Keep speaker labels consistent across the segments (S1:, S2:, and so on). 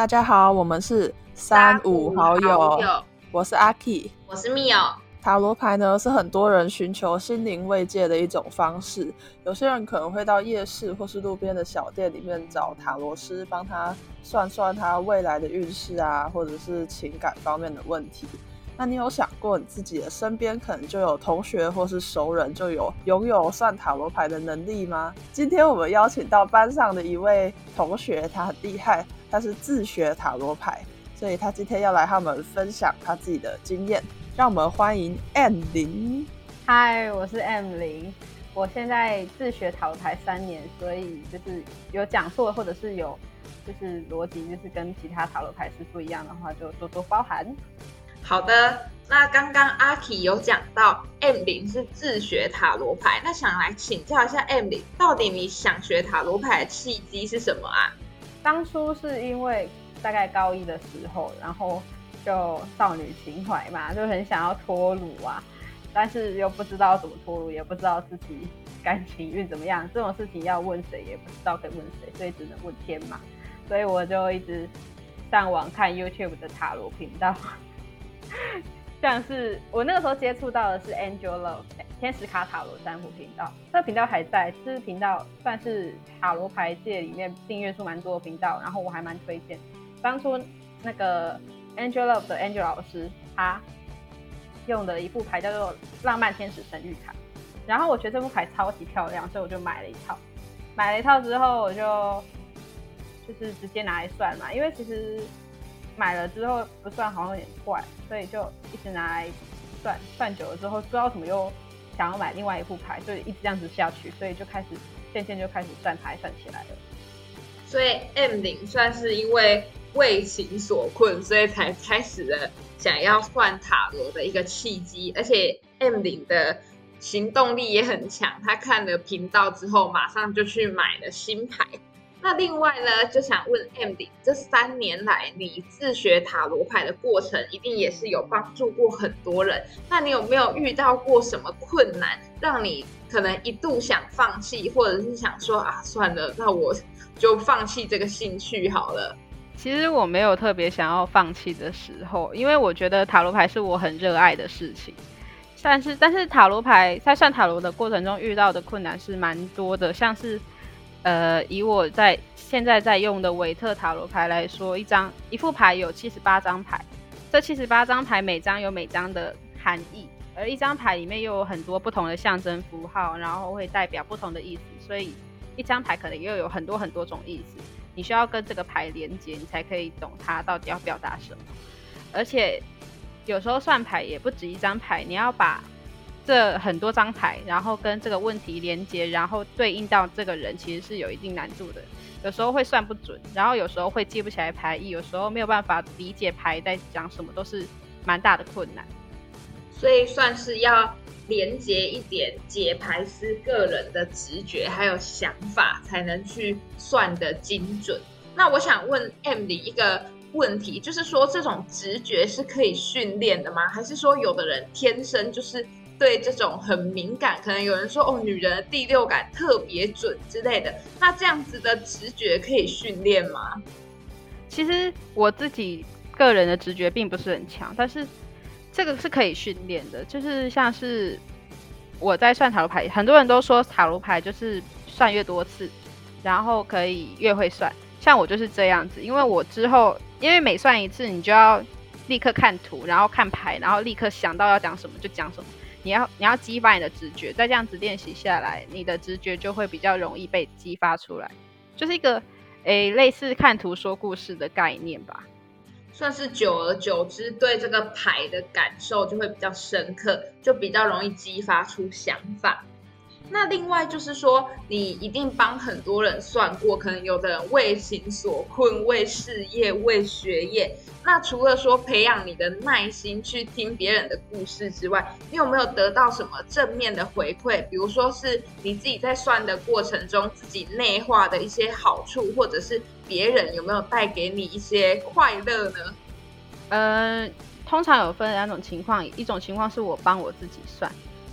S1: 大家好，我们是三五好友，我是阿 K，
S2: 我是密友。
S1: 塔罗牌呢是很多人寻求心灵慰藉的一种方式，有些人可能会到夜市或是路边的小店里面找塔罗师帮他算算他未来的运势啊，或者是情感方面的问题。那你有想过你自己的身边可能就有同学或是熟人就有拥有算塔罗牌的能力吗？今天我们邀请到班上的一位同学，他很厉害，他是自学塔罗牌，所以他今天要来和我们分享他自己的经验。让我们欢迎 M 零。
S3: 嗨，我是 M 零，我现在自学塔罗牌三年，所以就是有讲错或者是有就是逻辑就是跟其他塔罗牌师不一样的话，就多多包涵。
S2: 好的，那刚刚阿 K 有讲到 M 零是自学塔罗牌，那想来请教一下 M 零，到底你想学塔罗牌的契机是什么啊？
S3: 当初是因为大概高一的时候，然后就少女情怀嘛，就很想要脱乳啊，但是又不知道怎么脱乳，也不知道自己感情运怎么样，这种事情要问谁也不知道可以问谁，所以只能问天嘛，所以我就一直上网看 YouTube 的塔罗频道。像是我那个时候接触到的是 Angel Love 天使卡塔罗占卜频道，这个频道还在，这频道算是塔罗牌界里面订阅数蛮多的频道，然后我还蛮推荐。当初那个 Angel Love 的 Angel 老师，他用的一副牌叫做浪漫天使神谕卡，然后我觉得这副牌超级漂亮，所以我就买了一套。买了一套之后，我就就是直接拿来算嘛，因为其实。买了之后不算好像有点怪，所以就一直拿来算，算久了之后不知道怎么又想要买另外一副牌，就一直这样子下去，所以就开始渐渐就开始算牌算起来了。
S2: 所以 M 零算是因为为情所困，所以才开始了想要换塔罗的一个契机，而且 M 零的行动力也很强，他看了频道之后马上就去买了新牌。那另外呢，就想问 M 零，这三年来你自学塔罗牌的过程，一定也是有帮助过很多人。那你有没有遇到过什么困难，让你可能一度想放弃，或者是想说啊，算了，那我就放弃这个兴趣好了？
S3: 其实我没有特别想要放弃的时候，因为我觉得塔罗牌是我很热爱的事情。但是，但是塔罗牌在算塔罗的过程中遇到的困难是蛮多的，像是。呃，以我在现在在用的韦特塔罗牌来说，一张一副牌有七十八张牌，这七十八张牌每张有每张的含义，而一张牌里面又有很多不同的象征符号，然后会代表不同的意思，所以一张牌可能又有很多很多种意思，你需要跟这个牌连接，你才可以懂它到底要表达什么。而且有时候算牌也不止一张牌，你要把。这很多张牌，然后跟这个问题连接，然后对应到这个人，其实是有一定难度的。有时候会算不准，然后有时候会记不起来牌意，有时候没有办法理解牌在讲什么，都是蛮大的困难。
S2: 所以算是要连接一点解牌师个人的直觉还有想法，才能去算的精准。那我想问 M 的一个问题，就是说这种直觉是可以训练的吗？还是说有的人天生就是？对这种很敏感，可能有人说哦，女人的第六感特别准之类的。那这样子的直觉可以训练吗？
S3: 其实我自己个人的直觉并不是很强，但是这个是可以训练的。就是像是我在算塔罗牌，很多人都说塔罗牌就是算越多次，然后可以越会算。像我就是这样子，因为我之后因为每算一次，你就要立刻看图，然后看牌，然后立刻想到要讲什么就讲什么。你要你要激发你的直觉，再这样子练习下来，你的直觉就会比较容易被激发出来，就是一个诶类似看图说故事的概念吧，
S2: 算是久而久之对这个牌的感受就会比较深刻，就比较容易激发出想法。那另外就是说，你一定帮很多人算过，可能有的人为情所困，为事业，为学业。那除了说培养你的耐心去听别人的故事之外，你有没有得到什么正面的回馈？比如说是你自己在算的过程中自己内化的一些好处，或者是别人有没有带给你一些快乐呢？
S3: 嗯，通常有分两种情况，一种情况是我帮我自己算，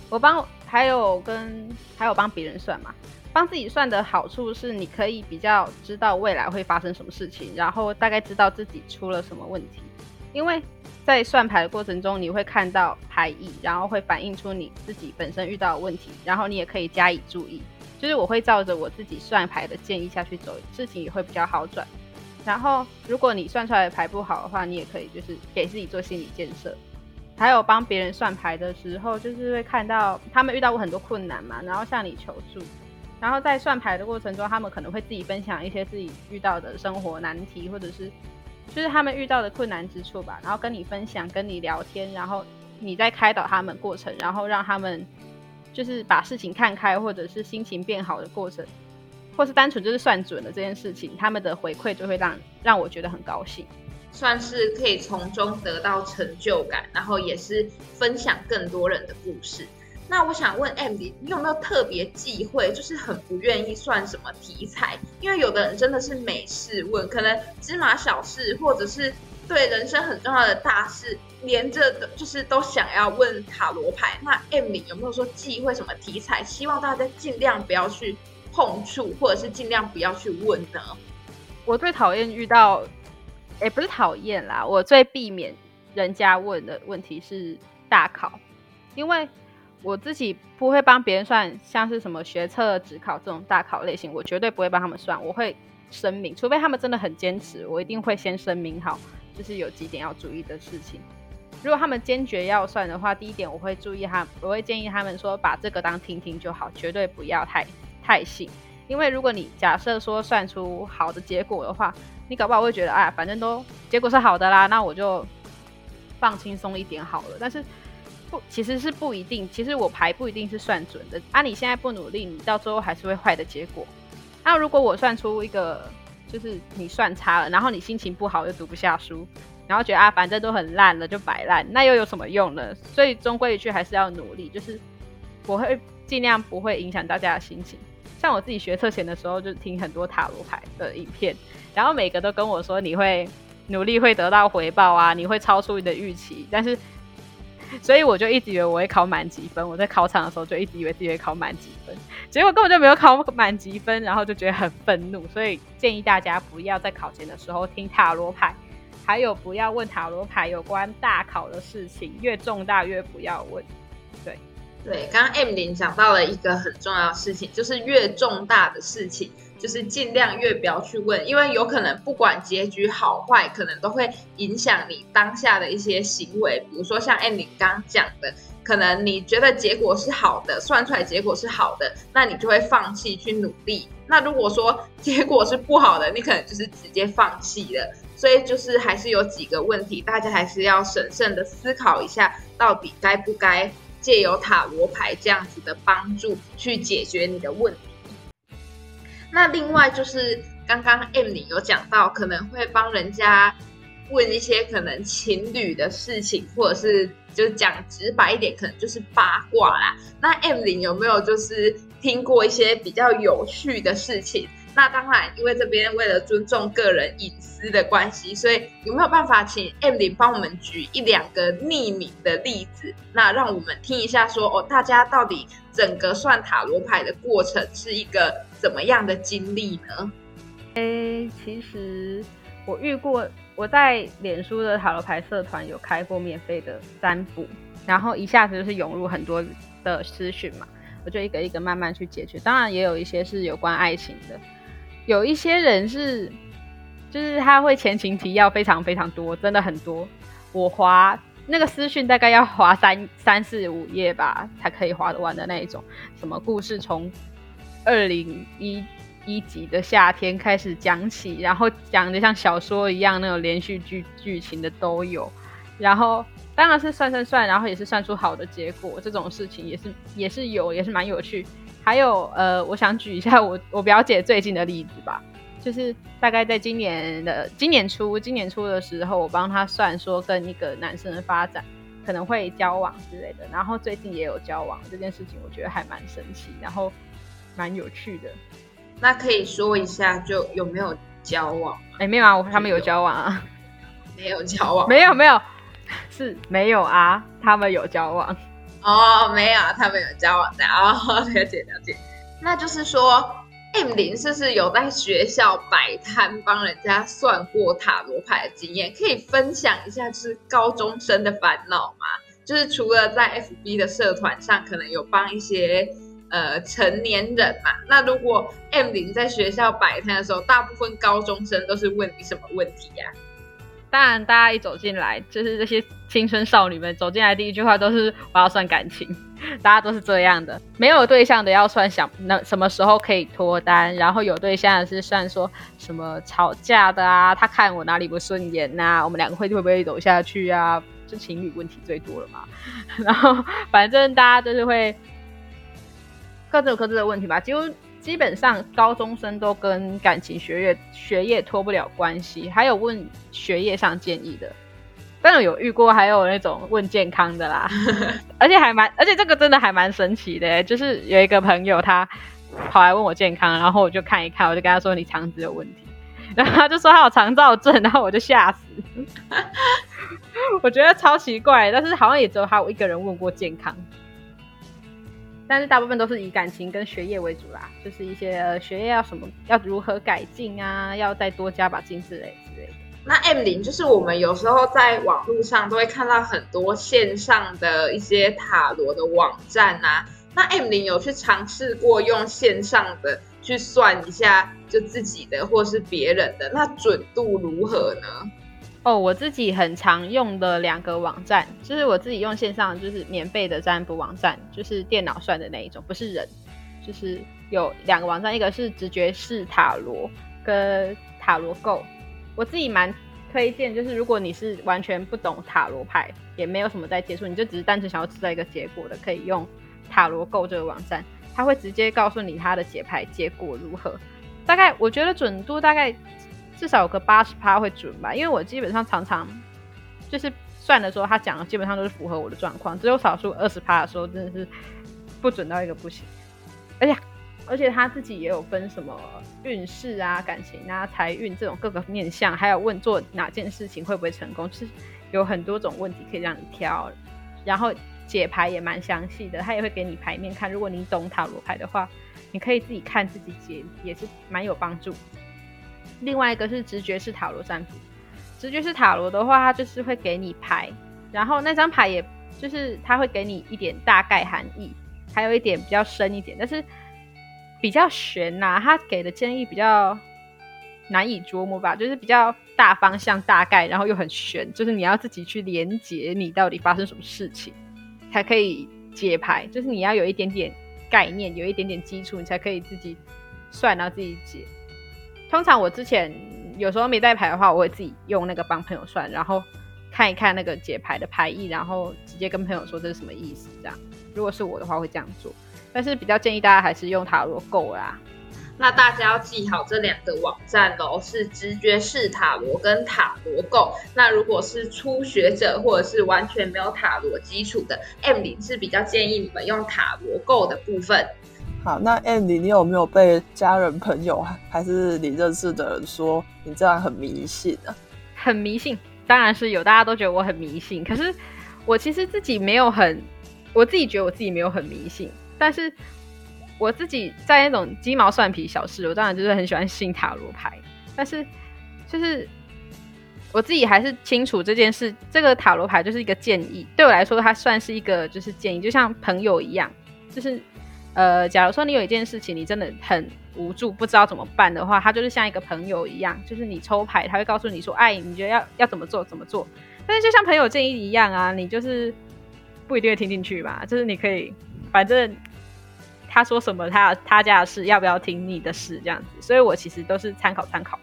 S3: 我帮。还有跟还有帮别人算嘛？帮自己算的好处是，你可以比较知道未来会发生什么事情，然后大概知道自己出了什么问题。因为在算牌的过程中，你会看到牌意，然后会反映出你自己本身遇到的问题，然后你也可以加以注意。就是我会照着我自己算牌的建议下去走，事情也会比较好转。然后，如果你算出来的牌不好的话，你也可以就是给自己做心理建设。还有帮别人算牌的时候，就是会看到他们遇到过很多困难嘛，然后向你求助。然后在算牌的过程中，他们可能会自己分享一些自己遇到的生活难题，或者是就是他们遇到的困难之处吧。然后跟你分享，跟你聊天，然后你在开导他们过程，然后让他们就是把事情看开，或者是心情变好的过程，或是单纯就是算准了这件事情，他们的回馈就会让让我觉得很高兴。
S2: 算是可以从中得到成就感，然后也是分享更多人的故事。那我想问 M 你有没有特别忌讳，就是很不愿意算什么题材？因为有的人真的是没事问，可能芝麻小事，或者是对人生很重要的大事，连着的就是都想要问塔罗牌。那 M D 有没有说忌讳什么题材？希望大家尽量不要去碰触，或者是尽量不要去问呢？
S3: 我最讨厌遇到。也不是讨厌啦，我最避免人家问的问题是大考，因为我自己不会帮别人算，像是什么学测、职考这种大考类型，我绝对不会帮他们算。我会声明，除非他们真的很坚持，我一定会先声明好，就是有几点要注意的事情。如果他们坚决要算的话，第一点我会注意他，我会建议他们说把这个当听听就好，绝对不要太太信。因为如果你假设说算出好的结果的话，你搞不好会觉得，哎，反正都结果是好的啦，那我就放轻松一点好了。但是不，其实是不一定。其实我牌不一定是算准的。啊，你现在不努力，你到最后还是会坏的结果。那如果我算出一个，就是你算差了，然后你心情不好又读不下书，然后觉得啊，反正都很烂了就摆烂，那又有什么用呢？所以终归一句还是要努力。就是我会尽量不会影响大家的心情。像我自己学测前的时候，就听很多塔罗牌的影片。然后每个都跟我说你会努力会得到回报啊，你会超出你的预期。但是，所以我就一直以为我会考满几分。我在考场的时候就一直以为自己会考满几分，结果根本就没有考满几分，然后就觉得很愤怒。所以建议大家不要在考前的时候听塔罗牌，还有不要问塔罗牌有关大考的事情，越重大越不要问。对
S2: 对，刚刚 M 零讲到了一个很重要的事情，就是越重大的事情。就是尽量越不要去问，因为有可能不管结局好坏，可能都会影响你当下的一些行为。比如说像 M 零刚讲的，可能你觉得结果是好的，算出来结果是好的，那你就会放弃去努力。那如果说 结果是不好的，你可能就是直接放弃了。所以就是还是有几个问题，大家还是要审慎的思考一下，到底该不该借由塔罗牌这样子的帮助去解决你的问题。那另外就是刚刚 M 你有讲到，可能会帮人家问一些可能情侣的事情，或者是就讲直白一点，可能就是八卦啦。那 M 零有没有就是听过一些比较有趣的事情？那当然，因为这边为了尊重个人隐私的关系，所以有没有办法请 M 零帮我们举一两个匿名的例子？那让我们听一下，说哦，大家到底整个算塔罗牌的过程是一个怎么样的经历呢？
S3: 诶，其实我遇过，我在脸书的塔罗牌社团有开过免费的占卜，然后一下子就是涌入很多的私讯嘛，我就一个一个慢慢去解决。当然也有一些是有关爱情的。有一些人是，就是他会前情提要非常非常多，真的很多。我划那个私讯大概要划三三四五页吧，才可以划得完的那一种。什么故事从二零一一集的夏天开始讲起，然后讲的像小说一样那种连续剧剧情的都有。然后当然是算算算，然后也是算出好的结果，这种事情也是也是有，也是蛮有趣。还有呃，我想举一下 我我表姐最近的例子吧，就是大概在今年的今年初，今年初的时候，我帮她算说跟一个男生的发展可能会交往之类的，然后最近也有交往这件事情，我觉得还蛮神奇，然后蛮有趣的。
S2: 那可以说一下，就有没有交往？
S3: 哎，没有啊，我他们有交往啊，
S2: 没有交往，
S3: 没有没有，是没有啊，他们有交往。
S2: 哦，没有，他们有交往的哦，了解了解。那就是说，M 零是不是有在学校摆摊帮人家算过塔罗牌的经验？可以分享一下，就是高中生的烦恼吗？就是除了在 FB 的社团上，可能有帮一些呃成年人嘛。那如果 M 零在学校摆摊的时候，大部分高中生都是问你什么问题呀？
S3: 当然，大家一走进来，就是这些青春少女们走进来，第一句话都是我要算感情，大家都是这样的。没有对象的要算想那什么时候可以脱单，然后有对象的是算说什么吵架的啊，他看我哪里不顺眼呐，我们两个会会不会走下去啊？就情侣问题最多了嘛。然后反正大家就是会各自有各自的问题吧，几乎。基本上高中生都跟感情、学业、学业脱不了关系，还有问学业上建议的，但是有遇过，还有那种问健康的啦，而且还蛮，而且这个真的还蛮神奇的，就是有一个朋友他跑来问我健康，然后我就看一看，我就跟他说你肠子有问题，然后他就说他有肠燥症，然后我就吓死，我觉得超奇怪，但是好像也只有他我一个人问过健康。但是大部分都是以感情跟学业为主啦，就是一些学业要什么，要如何改进啊，要再多加把劲之类之类的。
S2: 那 M 零就是我们有时候在网络上都会看到很多线上的一些塔罗的网站啊。那 M 零有去尝试过用线上的去算一下，就自己的或是别人的，那准度如何呢？
S3: 哦，我自己很常用的两个网站，就是我自己用线上就是免费的占卜网站，就是电脑算的那一种，不是人，就是有两个网站，一个是直觉式塔罗跟塔罗购。我自己蛮推荐，就是如果你是完全不懂塔罗牌，也没有什么在接触，你就只是单纯想要知道一个结果的，可以用塔罗购这个网站，它会直接告诉你它的解牌结果如何，大概我觉得准度大概。至少有个八十趴会准吧，因为我基本上常常就是算的时候，他讲的基本上都是符合我的状况，只有少数二十趴的时候真的是不准到一个不行。而且而且他自己也有分什么运势啊、感情啊、财运这种各个面相，还有问做哪件事情会不会成功，就是有很多种问题可以让你挑。然后解牌也蛮详细的，他也会给你牌面看。如果你懂塔罗牌的话，你可以自己看自己解，也是蛮有帮助。另外一个是直觉式塔罗占卜，直觉式塔罗的话，它就是会给你牌，然后那张牌也就是它会给你一点大概含义，还有一点比较深一点，但是比较悬呐，它给的建议比较难以琢磨吧，就是比较大方向大概，然后又很悬，就是你要自己去连接你到底发生什么事情，才可以解牌，就是你要有一点点概念，有一点点基础，你才可以自己算然后自己解。通常我之前有时候没带牌的话，我会自己用那个帮朋友算，然后看一看那个解牌的牌意，然后直接跟朋友说这是什么意思。这样，如果是我的话会这样做，但是比较建议大家还是用塔罗够啦。
S2: 那大家要记好这两个网站喽，是直觉式塔罗跟塔罗够。那如果是初学者或者是完全没有塔罗基础的，M 零是比较建议你们用塔罗够的部分。
S1: 好，那 Andy，你有没有被家人、朋友还是你认识的人说你这样很迷信啊？
S3: 很迷信，当然是有，大家都觉得我很迷信。可是我其实自己没有很，我自己觉得我自己没有很迷信。但是我自己在那种鸡毛蒜皮小事，我当然就是很喜欢信塔罗牌。但是就是我自己还是清楚这件事，这个塔罗牌就是一个建议，对我来说它算是一个就是建议，就像朋友一样，就是。呃，假如说你有一件事情，你真的很无助，不知道怎么办的话，他就是像一个朋友一样，就是你抽牌，他会告诉你说，哎，你觉得要要怎么做，怎么做。但是就像朋友建议一样啊，你就是不一定会听进去嘛，就是你可以，反正他说什么，他他家的事要不要听你的事这样子。所以我其实都是参考参考，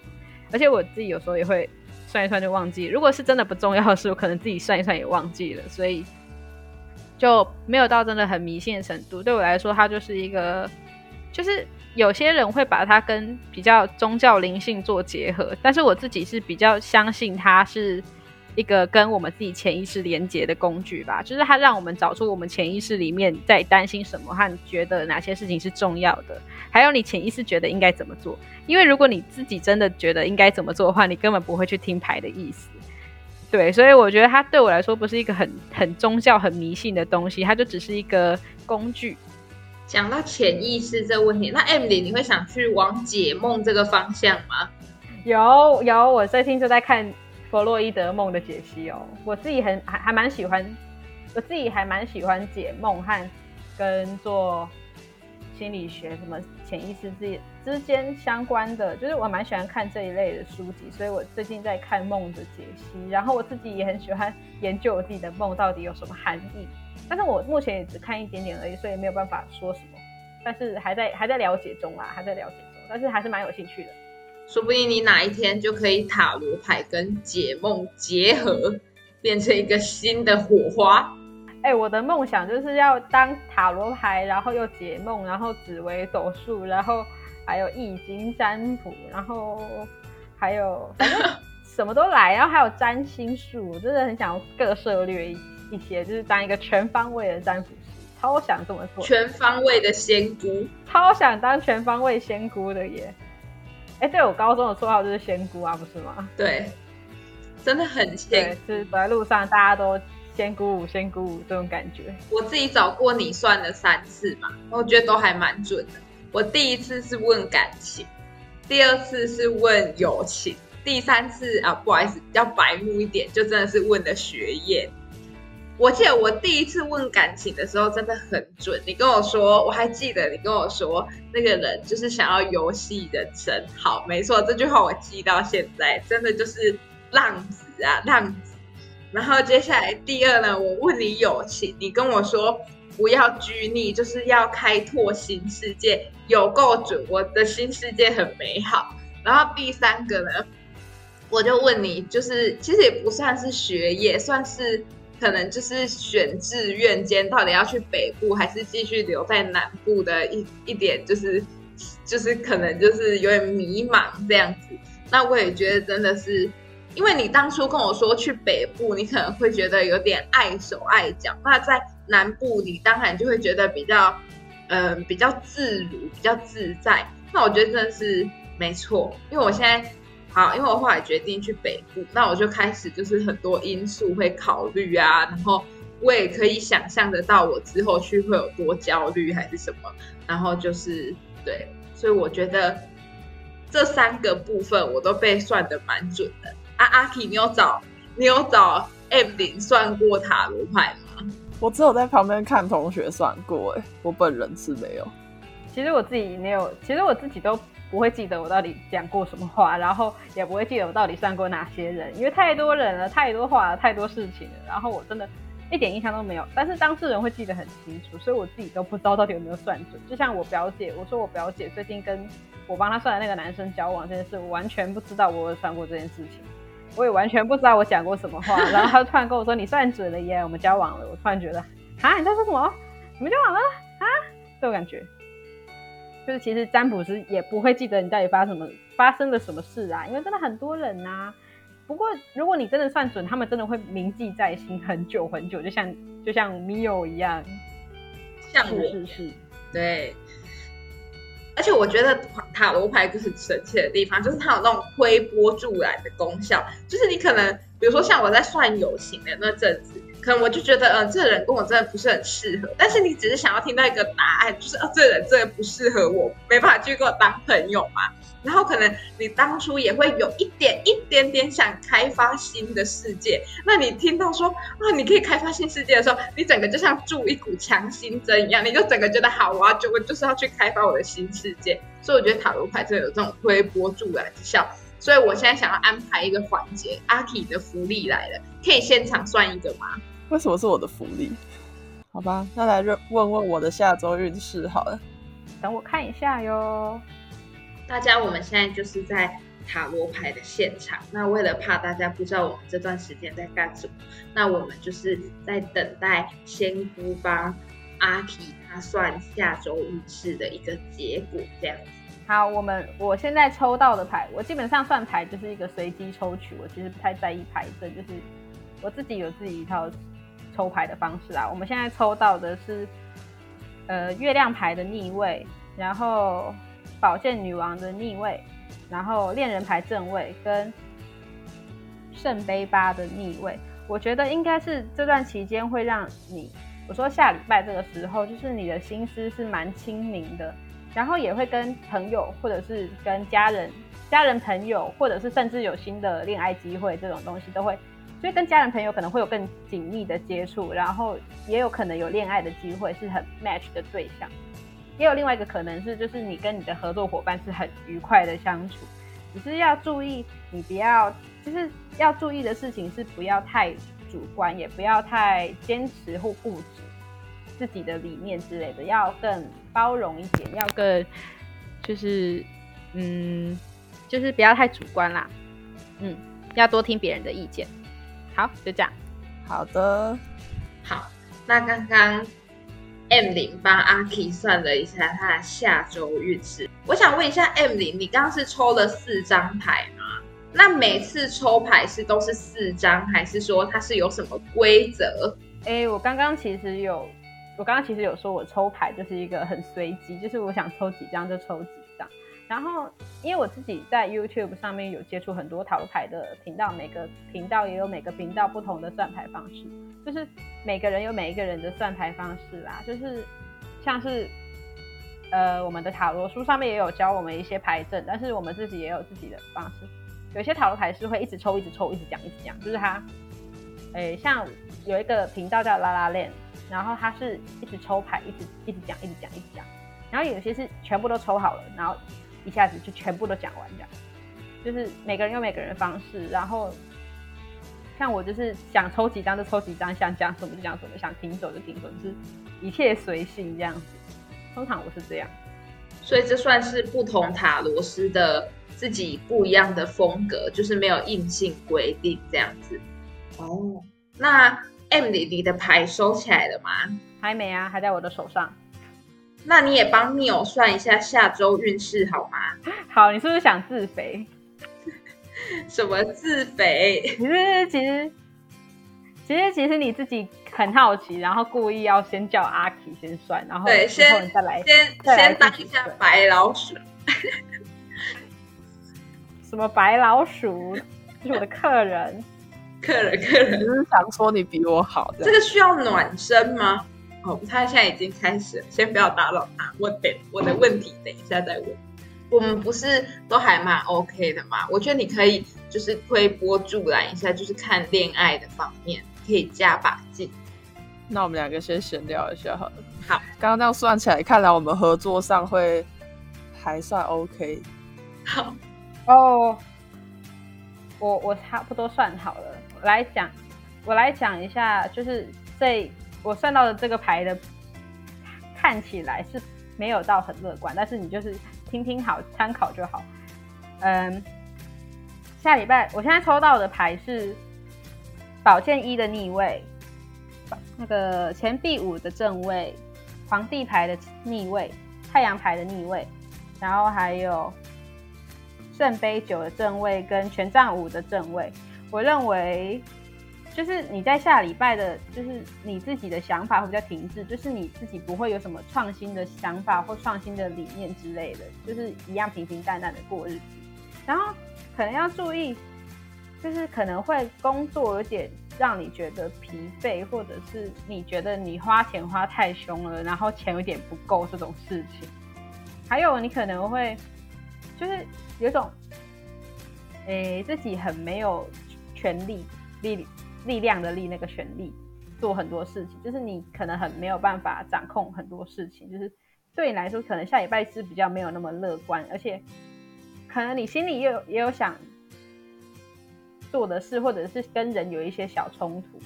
S3: 而且我自己有时候也会算一算就忘记。如果是真的不重要的事，我可能自己算一算也忘记了，所以。就没有到真的很迷信的程度，对我来说，它就是一个，就是有些人会把它跟比较宗教灵性做结合，但是我自己是比较相信它是一个跟我们自己潜意识连接的工具吧，就是它让我们找出我们潜意识里面在担心什么和觉得哪些事情是重要的，还有你潜意识觉得应该怎么做，因为如果你自己真的觉得应该怎么做的话，你根本不会去听牌的意思。对，所以我觉得它对我来说不是一个很很宗教、很迷信的东西，它就只是一个工具。
S2: 讲到潜意识这问题，那 M 里你会想去往解梦这个方向吗？
S3: 有有，我最近就在看弗洛伊德梦的解析哦，我自己很还还蛮喜欢，我自己还蛮喜欢解梦和跟做心理学什么潜意识之之间相关的，就是我蛮喜欢看这一类的书籍，所以我最近在看梦的解析，然后我自己也很喜欢研究我自己的梦到底有什么含义。但是我目前也只看一点点而已，所以没有办法说什么。但是还在还在了解中啊，还在了解中。但是还是蛮有兴趣的。
S2: 说不定你哪一天就可以塔罗牌跟解梦结合，变成一个新的火花。
S3: 哎，我的梦想就是要当塔罗牌，然后又解梦，然后紫薇斗数，然后还有易经占卜，然后还有反正 什么都来，然后还有占星术，我真的很想各涉略一。一些就是当一个全方位的占卜师，超想这么做。
S2: 全方位的仙姑，
S3: 超想当全方位仙姑的耶！哎，对我高中的绰号就是仙姑啊，不是吗？
S2: 对，真的很仙。
S3: 就是走在路上，大家都仙姑仙姑这种感觉。
S2: 我自己找过你算了三次嘛，我觉得都还蛮准的。我第一次是问感情，第二次是问友情，第三次啊，不好意思，要白目一点，就真的是问的学业。我记得我第一次问感情的时候真的很准，你跟我说，我还记得你跟我说那个人就是想要游戏人生，好，没错，这句话我记到现在，真的就是浪子啊，浪。然后接下来第二呢，我问你友情，你跟我说不要拘泥，就是要开拓新世界，有够准，我的新世界很美好。然后第三个呢，我就问你，就是其实也不算是学业，算是。可能就是选志愿间到底要去北部还是继续留在南部的一一点，就是就是可能就是有点迷茫这样子。那我也觉得真的是，因为你当初跟我说去北部，你可能会觉得有点碍手碍脚。那在南部，你当然就会觉得比较嗯比较自如，比较自在。那我觉得真的是没错，因为我现在。好，因为我后来决定去北部，那我就开始就是很多因素会考虑啊，然后我也可以想象得到我之后去会有多焦虑还是什么，然后就是对，所以我觉得这三个部分我都被算的蛮准的。啊，阿 K，你有找你有找 M 零算过塔罗牌吗？
S1: 我只有在旁边看同学算过，哎，我本人是没有。
S3: 其实我自己没有，其实我自己都。不会记得我到底讲过什么话，然后也不会记得我到底算过哪些人，因为太多人了，太多话了，太多事情了，然后我真的一点印象都没有。但是当事人会记得很清楚，所以我自己都不知道到底有没有算准。就像我表姐，我说我表姐最近跟我帮她算的那个男生交往这件事，我完全不知道我有算过这件事情，我也完全不知道我讲过什么话。然后他突然跟我说你算准了耶，我们交往了。我突然觉得啊，你在说什么？你们交往了啊？这种感觉。就是其实占卜师也不会记得你到底发什么发生了什么事啊，因为真的很多人呐。不过如果你真的算准，他们真的会铭记在心很久很久，就像就像 Mio 一样，
S2: 像我是是，对。而且我觉得塔罗牌就是神奇的地方，就是它有那种推波助澜的功效。就是你可能比如说像我在算友情的那阵子。可能我就觉得，嗯，这个人跟我真的不是很适合。但是你只是想要听到一个答案，就是，哦，这个人真的不适合我，没办法继续跟我当朋友嘛。然后可能你当初也会有一点一点点想开发新的世界。那你听到说，啊，你可以开发新世界的时候，你整个就像注一股强心针一样，你就整个觉得好啊，就我就是要去开发我的新世界。所以我觉得塔罗牌真的有这种推波助澜之效。所以我现在想要安排一个环节，阿 K 的福利来了，可以现场算一个吗？
S1: 为什么是我的福利？好吧，那来问问问我的下周运势好了。
S3: 等我看一下哟。
S2: 大家，我们现在就是在塔罗牌的现场。那为了怕大家不知道我们这段时间在干什么，那我们就是在等待仙姑帮阿提他算下周运势的一个结果，这样子。
S3: 好，我们我现在抽到的牌，我基本上算牌就是一个随机抽取，我其实不太在意牌阵，就是我自己有自己一套。抽牌的方式啊，我们现在抽到的是，呃，月亮牌的逆位，然后宝剑女王的逆位，然后恋人牌正位跟圣杯八的逆位。我觉得应该是这段期间会让你我说下礼拜这个时候，就是你的心思是蛮清明的，然后也会跟朋友或者是跟家人、家人朋友，或者是甚至有新的恋爱机会这种东西都会，所以跟家人朋友可能会有更紧密的接触，然后也有可能有恋爱的机会是很 match 的对象，也有另外一个可能是就是你跟你的合作伙伴是很愉快的相处，只是要注意你不要，就是要注意的事情是不要太。主观也不要太坚持或固执自己的理念之类的，要更包容一点，要更就是嗯，就是不要太主观啦，嗯，要多听别人的意见。好，就这样。
S1: 好的，
S2: 好。那刚刚 M 零帮阿 K 算了一下他的下周运势，我想问一下 M 零，你刚刚是抽了四张牌吗？那每次抽牌是都是四张，还是说它是有什么规则？
S3: 哎，我刚刚其实有，我刚刚其实有说我抽牌就是一个很随机，就是我想抽几张就抽几张。然后因为我自己在 YouTube 上面有接触很多塔罗牌的频道，每个频道也有每个频道不同的算牌方式，就是每个人有每一个人的算牌方式啦，就是像是呃我们的塔罗书上面也有教我们一些牌阵，但是我们自己也有自己的方式。有些塔罗牌是会一直抽、一直抽、一直讲、一直讲，就是他，诶，像有一个频道叫拉拉链，然后他是一直抽牌，一直一直讲、一直讲、一直讲，然后有些是全部都抽好了，然后一下子就全部都讲完这样，就是每个人有每个人的方式，然后像我就是想抽几张就抽几张，想讲什么就讲什么，想停手就停手，就是一切随性这样子。通常我是这样，
S2: 所以这算是不同塔罗师的。自己不一样的风格，就是没有硬性规定这样子。哦，那 M 你你的牌收起来了吗？
S3: 还没啊，还在我的手上。
S2: 那你也帮 Neil 算一下下周运势好吗？
S3: 好，你是不是想自肥？
S2: 什么自肥？
S3: 其实其实其实其实你自己很好奇，然后故意要先叫阿 K 先算，然后
S2: 对，先
S3: 再来
S2: 先先当一下白老鼠。
S3: 什么白老鼠？是我的客人，
S2: 客人，客人，
S1: 就是想说你比我好。
S2: 这个需要暖身吗？哦，他现在已经开始，先不要打扰他。我等我的问题，等一下再问。我们不是都还蛮 OK 的吗？我觉得你可以就是推波助澜一下，就是看恋爱的方面可以加把劲。
S1: 那我们两个先闲聊一下好了。
S2: 好，
S1: 刚刚这样算起来，看来我们合作上会还算 OK。
S2: 好。
S3: 哦，我我差不多算好了，我来讲，我来讲一下，就是这我算到的这个牌的，看起来是没有到很乐观，但是你就是听听好，参考就好。嗯，下礼拜我现在抽到的牌是宝剑一的逆位，那个钱币五的正位，皇帝牌的逆位，太阳牌的逆位，然后还有。圣杯九的正位跟权杖五的正位，我认为就是你在下礼拜的，就是你自己的想法会比较停滞，就是你自己不会有什么创新的想法或创新的理念之类的，就是一样平平淡淡的过日子。然后可能要注意，就是可能会工作有点让你觉得疲惫，或者是你觉得你花钱花太凶了，然后钱有点不够这种事情。还有你可能会就是。有种，诶，自己很没有权力、力力量的力，那个权力做很多事情，就是你可能很没有办法掌控很多事情，就是对你来说，可能下礼拜是比较没有那么乐观，而且可能你心里也有也有想做的事，或者是跟人有一些小冲突，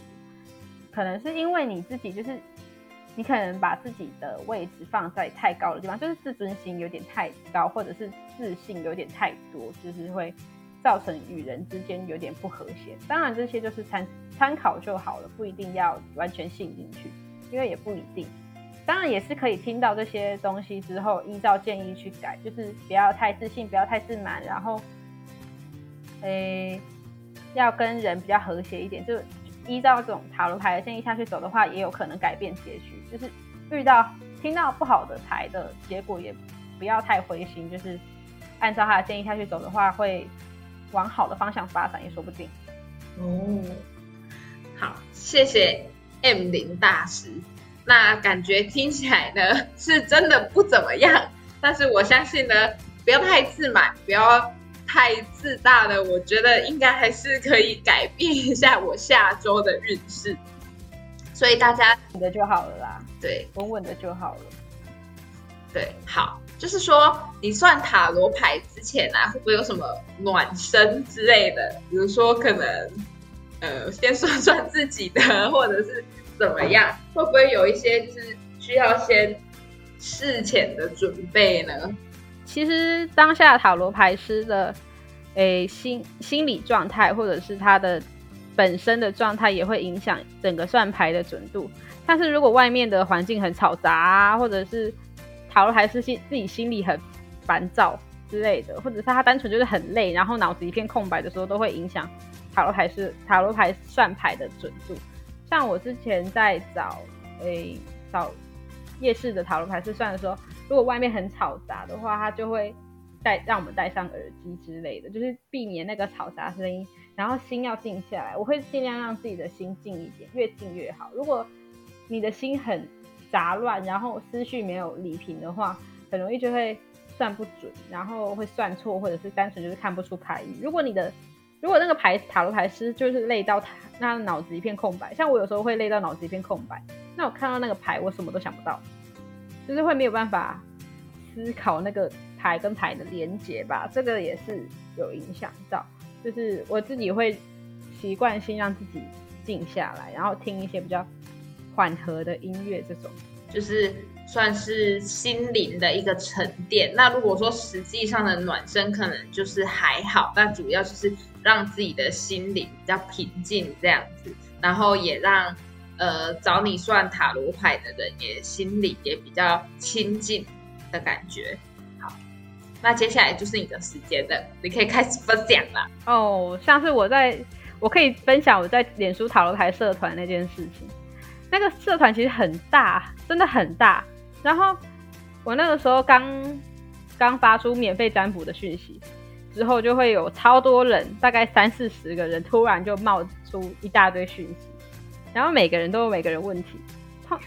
S3: 可能是因为你自己就是。你可能把自己的位置放在太高的地方，就是自尊心有点太高，或者是自信有点太多，就是会造成与人之间有点不和谐。当然，这些就是参参考就好了，不一定要完全信进去，因为也不一定。当然，也是可以听到这些东西之后，依照建议去改，就是不要太自信，不要太自满，然后，诶，要跟人比较和谐一点，就。依照这种塔罗牌的建议下去走的话，也有可能改变结局。就是遇到听到不好的牌的结果，也不要太灰心。就是按照他的建议下去走的话，会往好的方向发展，也说不定。
S2: 哦，好，谢谢 M 零大师。那感觉听起来呢是真的不怎么样，但是我相信呢，不要太自满，不要太自大的，我觉得应该还是可以改变一下我下周的运势。所以大家
S3: 稳的就好了啦，
S2: 对，
S3: 稳稳的就好了。
S2: 对，好，就是说你算塔罗牌之前啊，会不会有什么暖身之类的？比如说可能呃，先算算自己的，或者是怎么样？会不会有一些就是需要先事前的准备呢？
S3: 其实当下塔罗牌师的诶心心理状态，或者是他的。本身的状态也会影响整个算牌的准度。但是如果外面的环境很嘈杂啊，或者是塔罗牌是心自己心里很烦躁之类的，或者是他单纯就是很累，然后脑子一片空白的时候，都会影响塔罗牌是塔罗牌算牌的准度。像我之前在找诶找夜市的塔罗牌是算的时候，如果外面很嘈杂的话，他就会带让我们戴上耳机之类的，就是避免那个嘈杂声音。然后心要静下来，我会尽量让自己的心静一点，越静越好。如果你的心很杂乱，然后思绪没有理平的话，很容易就会算不准，然后会算错，或者是单纯就是看不出牌意。如果你的如果那个牌塔罗牌师就是累到他那脑子一片空白，像我有时候会累到脑子一片空白，那我看到那个牌我什么都想不到，就是会没有办法思考那个牌跟牌的连接吧，这个也是有影响到。就是我自己会习惯性让自己静下来，然后听一些比较缓和的音乐，这种
S2: 就是算是心灵的一个沉淀。那如果说实际上的暖身，可能就是还好，但主要就是让自己的心灵比较平静这样子，然后也让呃找你算塔罗牌的人也心里也比较亲近的感觉。好那接下来就是你的时间了，你可以开始分享了。
S3: 哦，像是我在，我可以分享我在脸书塔罗牌社团那件事情。那个社团其实很大，真的很大。然后我那个时候刚刚发出免费占卜的讯息之后，就会有超多人，大概三四十个人，突然就冒出一大堆讯息，然后每个人都有每个人问题。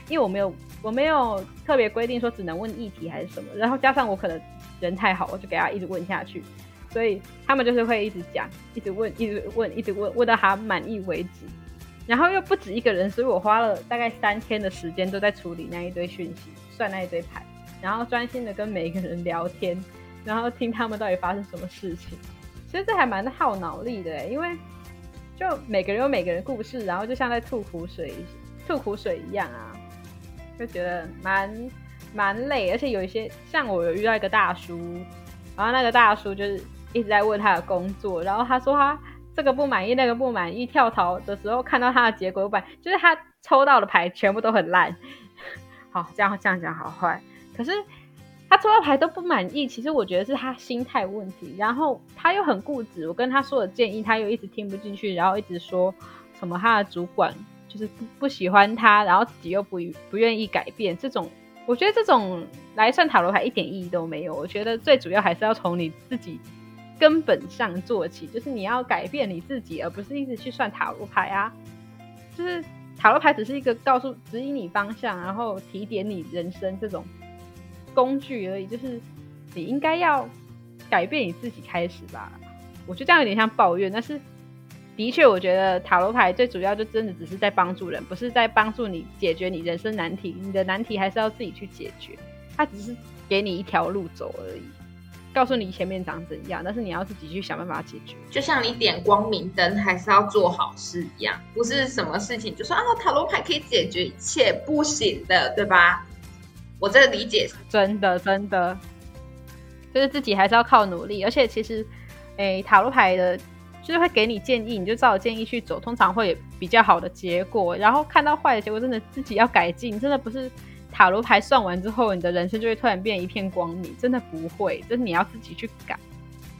S3: 因为我没有我没有特别规定说只能问议题还是什么，然后加上我可能。人太好，我就给他一直问下去，所以他们就是会一直讲，一直问，一直问，一直问，问到他满意为止。然后又不止一个人，所以我花了大概三天的时间都在处理那一堆讯息，算那一堆牌，然后专心的跟每一个人聊天，然后听他们到底发生什么事情。其实这还蛮耗脑力的，因为就每个人有每个人故事，然后就像在吐苦水，吐苦水一样啊，就觉得蛮。蛮累，而且有一些像我有遇到一个大叔，然后那个大叔就是一直在问他的工作，然后他说他这个不满意，那个不满意，跳槽的时候看到他的结果本就是他抽到的牌全部都很烂。好，这样这样讲好坏，可是他抽到牌都不满意，其实我觉得是他心态问题，然后他又很固执，我跟他说的建议他又一直听不进去，然后一直说什么他的主管就是不不喜欢他，然后自己又不不愿意改变这种。我觉得这种来算塔罗牌一点意义都没有。我觉得最主要还是要从你自己根本上做起，就是你要改变你自己，而不是一直去算塔罗牌啊。就是塔罗牌只是一个告诉、指引你方向，然后提点你人生这种工具而已。就是你应该要改变你自己开始吧。我觉得这样有点像抱怨，但是。的确，我觉得塔罗牌最主要就真的只是在帮助人，不是在帮助你解决你人生难题。你的难题还是要自己去解决，它只是给你一条路走而已，告诉你前面长怎样，但是你要自己去想办法解决。
S2: 就像你点光明灯，还是要做好事一样，不是什么事情就说啊塔罗牌可以解决一切，不行的，对吧？我这个理解是
S3: 真的，真的，就是自己还是要靠努力，而且其实，诶，塔罗牌的。就是会给你建议，你就照建议去走，通常会比较好的结果。然后看到坏的结果，真的自己要改进，真的不是塔罗牌算完之后，你的人生就会突然变一片光明，真的不会，就是你要自己去改。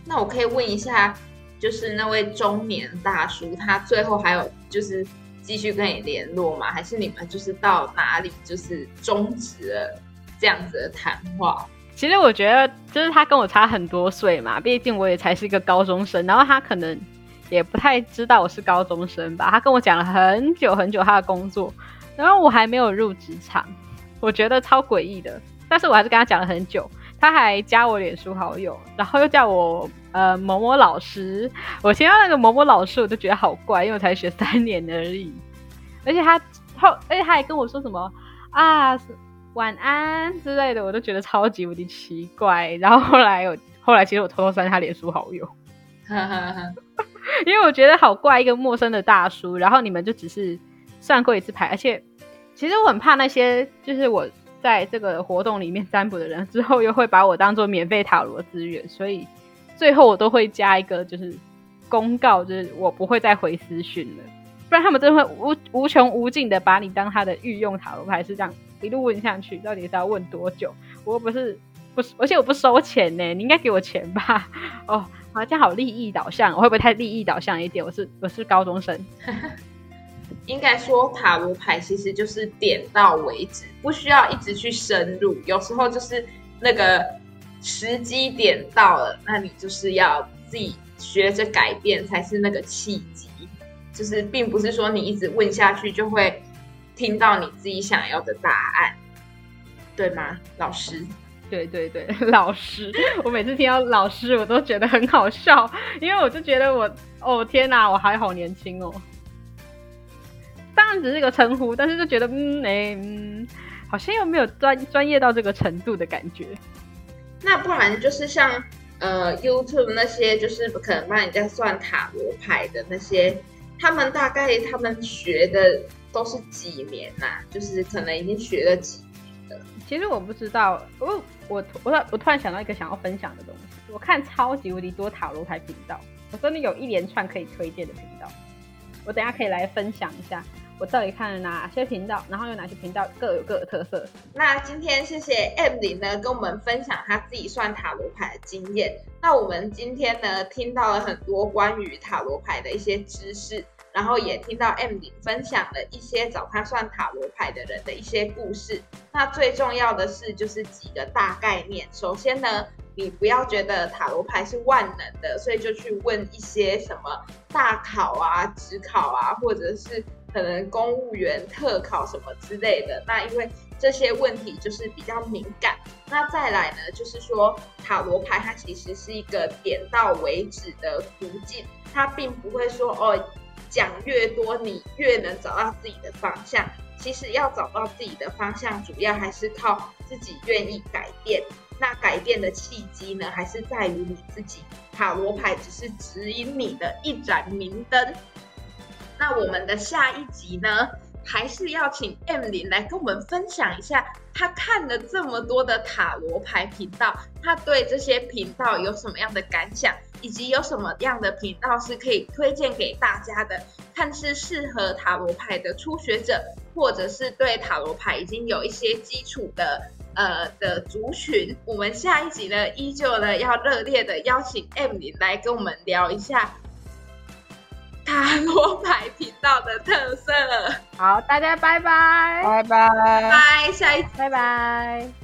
S2: 那我可以问一下，就是那位中年大叔，他最后还有就是继续跟你联络吗？还是你们就是到哪里就是终止了这样子的谈话？
S3: 其实我觉得，就是他跟我差很多岁嘛，毕竟我也才是一个高中生，然后他可能也不太知道我是高中生吧。他跟我讲了很久很久他的工作，然后我还没有入职场，我觉得超诡异的，但是我还是跟他讲了很久，他还加我脸书好友，然后又叫我呃某某老师，我听到那个某某老师我就觉得好怪，因为我才学三年而已，而且他后而且他还跟我说什么啊晚安之类的，我都觉得超级无敌奇怪，然后后来我后来其实我偷偷删他脸书好友。因为我觉得好怪，一个陌生的大叔，然后你们就只是算过一次牌，而且其实我很怕那些就是我在这个活动里面占卜的人，之后又会把我当做免费塔罗资源，所以最后我都会加一个就是公告，就是我不会再回私讯了，不然他们真的会无无穷无尽的把你当他的御用塔罗牌，是这样一路问下去，到底是要问多久？我又不是不是，而且我不收钱呢，你应该给我钱吧？哦。好像好利益导向，我会不会太利益导向一点？我是我是高中生，
S2: 应该说塔罗牌其实就是点到为止，不需要一直去深入。有时候就是那个时机点到了，那你就是要自己学着改变才是那个契机。就是并不是说你一直问下去就会听到你自己想要的答案，对吗，老师？
S3: 对对对，老师，我每次听到老师，我都觉得很好笑，因为我就觉得我，哦天哪，我还好年轻哦。当然只是个称呼，但是就觉得，嗯，哎，嗯，好像又没有专专业到这个程度的感觉。
S2: 那不然就是像呃 YouTube 那些，就是可能帮人家算塔罗牌的那些，他们大概他们学的都是几年呐？就是可能已经学了几。
S3: 其实我不知道，我我我我突然想到一个想要分享的东西。我看超级无敌多塔罗牌频道，我真的有一连串可以推荐的频道。我等下可以来分享一下，我到底看了哪些频道，然后有哪些频道各有各的特色。
S2: 那今天谢谢 M 零呢，跟我们分享他自己算塔罗牌的经验。那我们今天呢，听到了很多关于塔罗牌的一些知识。然后也听到 M 零分享了一些找他算塔罗牌的人的一些故事。那最重要的是，就是几个大概念。首先呢，你不要觉得塔罗牌是万能的，所以就去问一些什么大考啊、职考啊，或者是可能公务员特考什么之类的。那因为这些问题就是比较敏感。那再来呢，就是说塔罗牌它其实是一个点到为止的途径，它并不会说哦。讲越多，你越能找到自己的方向。其实要找到自己的方向，主要还是靠自己愿意改变。那改变的契机呢，还是在于你自己。塔罗牌只是指引你的一盏明灯。那我们的下一集呢？还是要请 M 零来跟我们分享一下，他看了这么多的塔罗牌频道，他对这些频道有什么样的感想，以及有什么样的频道是可以推荐给大家的，看是适合塔罗牌的初学者，或者是对塔罗牌已经有一些基础的呃的族群。我们下一集呢，依旧呢要热烈的邀请 M 零来跟我们聊一下。塔罗牌频道的特色，
S3: 好，大家拜拜，
S1: 拜拜，
S2: 拜，下一
S3: 拜拜。